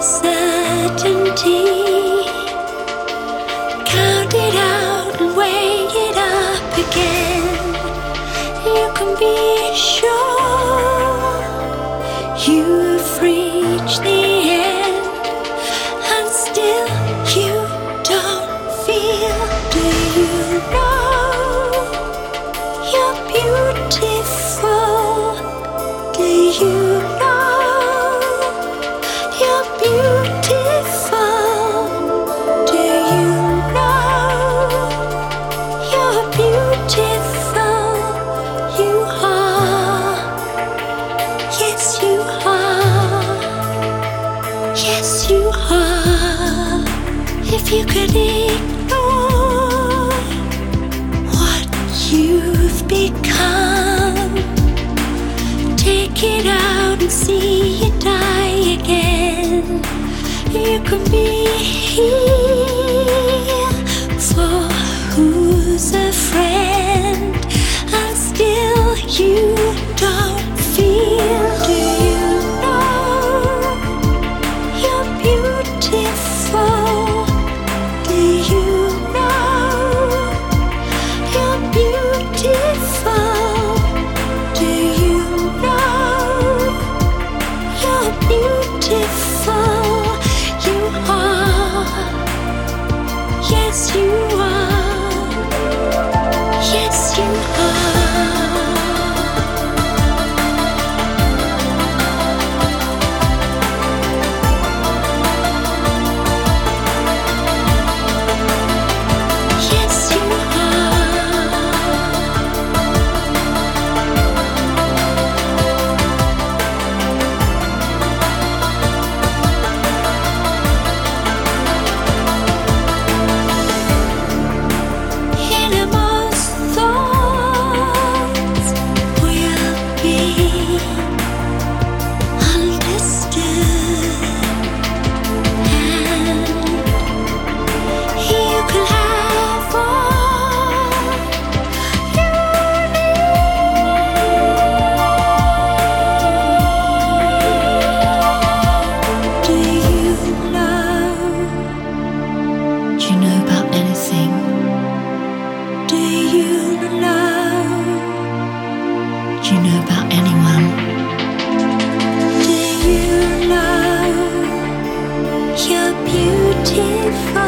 certainty. are. Yes, you are. If you could ignore what you've become, take it out and see it die again. You could be here. beautiful.